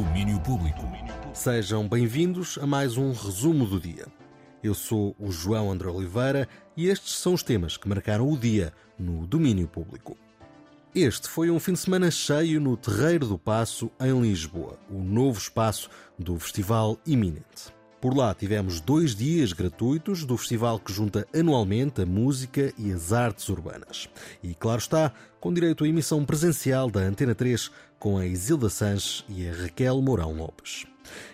Domínio Público. Sejam bem-vindos a mais um resumo do dia. Eu sou o João André Oliveira e estes são os temas que marcaram o dia no domínio público. Este foi um fim de semana cheio no Terreiro do Passo, em Lisboa, o novo espaço do Festival Iminente. Por lá tivemos dois dias gratuitos do festival que junta anualmente a música e as artes urbanas. E, claro está, com direito à emissão presencial da Antena 3 com a Isilda Sanches e a Raquel Mourão Lopes.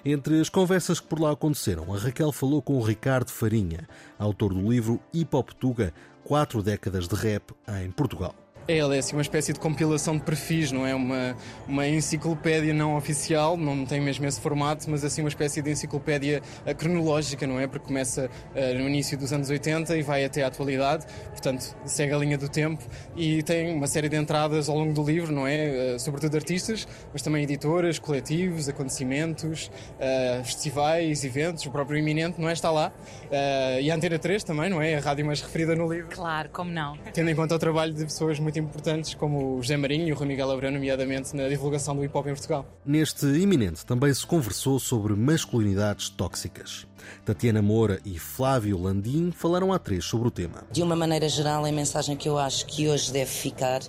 Entre as conversas que por lá aconteceram, a Raquel falou com o Ricardo Farinha, autor do livro Hip Hop Tuga, Quatro Décadas de Rap em Portugal. Ela é assim uma espécie de compilação de perfis, não é? Uma, uma enciclopédia não oficial, não tem mesmo esse formato, mas assim uma espécie de enciclopédia eh, cronológica, não é? Porque começa uh, no início dos anos 80 e vai até à atualidade, portanto segue a linha do tempo e tem uma série de entradas ao longo do livro, não é? Uh, sobretudo artistas, mas também editoras, coletivos, acontecimentos, uh, festivais, eventos, o próprio Iminente, não é? Está lá. e a Antena 3 também, não é? A rádio mais referida no livro. Claro, como não? Tendo em conta o trabalho de pessoas muito muito importantes, como o José Marinho e o Rui Miguel Abreu, nomeadamente na divulgação do hip hop em Portugal. Neste iminente também se conversou sobre masculinidades tóxicas. Tatiana Moura e Flávio Landim falaram a três sobre o tema. De uma maneira geral, a mensagem que eu acho que hoje deve ficar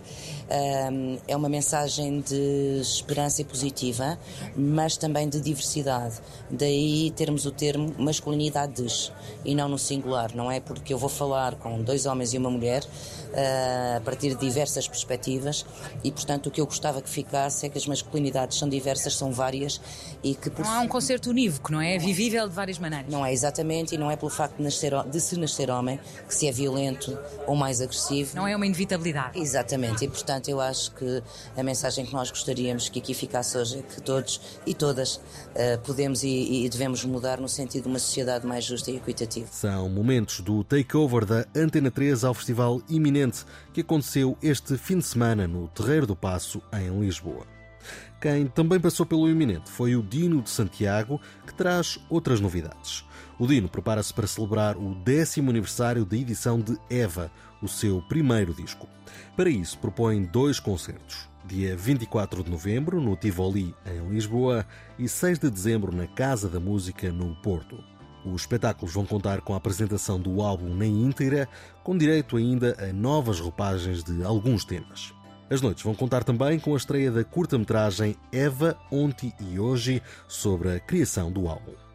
um, é uma mensagem de esperança positiva, mas também de diversidade. Daí termos o termo masculinidades e não no singular, não é? Porque eu vou falar com dois homens e uma mulher uh, a partir de diversas perspectivas e, portanto, o que eu gostava que ficasse é que as masculinidades são diversas, são várias e que... Por... Não há um concerto unívoco, não é? É vivível de várias maneiras. Não é exatamente, e não é pelo facto de, nascer, de se nascer homem que se é violento ou mais agressivo. Não é uma inevitabilidade. Exatamente, e portanto eu acho que a mensagem que nós gostaríamos que aqui ficasse hoje é que todos e todas uh, podemos e, e devemos mudar no sentido de uma sociedade mais justa e equitativa. São momentos do takeover da Antena 3 ao Festival Iminente que aconteceu este fim de semana no Terreiro do Passo, em Lisboa. Quem também passou pelo iminente foi o Dino de Santiago, que traz outras novidades. O Dino prepara-se para celebrar o décimo aniversário da edição de Eva, o seu primeiro disco. Para isso, propõe dois concertos. Dia 24 de novembro, no Tivoli, em Lisboa, e 6 de dezembro, na Casa da Música, no Porto. Os espetáculos vão contar com a apresentação do álbum na íntegra, com direito ainda a novas roupagens de alguns temas. As noites vão contar também com a estreia da curta-metragem Eva, Ontem e Hoje sobre a criação do álbum.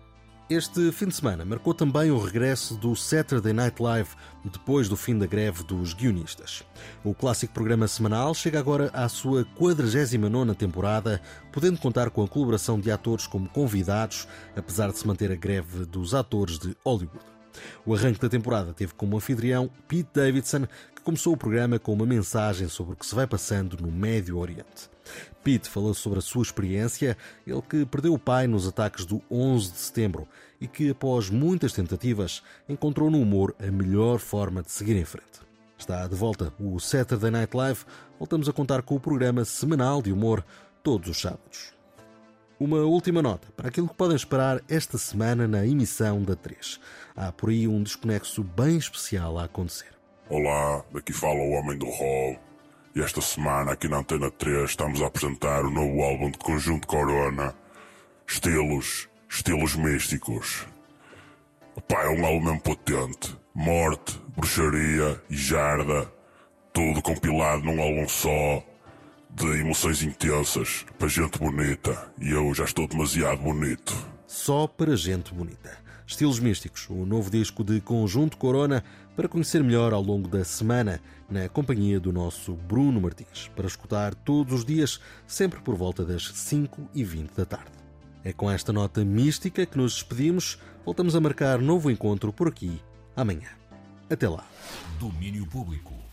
Este fim de semana marcou também o regresso do Saturday Night Live depois do fim da greve dos guionistas. O clássico programa semanal chega agora à sua 49 temporada, podendo contar com a colaboração de atores como convidados, apesar de se manter a greve dos atores de Hollywood. O arranque da temporada teve como anfitrião Pete Davidson, que começou o programa com uma mensagem sobre o que se vai passando no Médio Oriente. Pete falou sobre a sua experiência, ele que perdeu o pai nos ataques do 11 de setembro e que, após muitas tentativas, encontrou no humor a melhor forma de seguir em frente. Está de volta o Saturday Night Live. Voltamos a contar com o programa semanal de humor todos os sábados. Uma última nota para aquilo que podem esperar esta semana na emissão da 3. Há por aí um desconexo bem especial a acontecer. Olá, daqui fala o Homem do Roll. E esta semana aqui na Antena 3 estamos a apresentar o novo álbum de Conjunto Corona. Estilos, estilos místicos. Pá, é um álbum potente. Morte, bruxaria e jarda. Tudo compilado num álbum só de emoções intensas para gente bonita e eu já estou demasiado bonito. Só para gente bonita. Estilos Místicos, o novo disco de Conjunto Corona, para conhecer melhor ao longo da semana, na companhia do nosso Bruno Martins, para escutar todos os dias, sempre por volta das 5 e 20 da tarde. É com esta nota mística que nos despedimos. Voltamos a marcar novo encontro por aqui amanhã. Até lá. Domínio Público.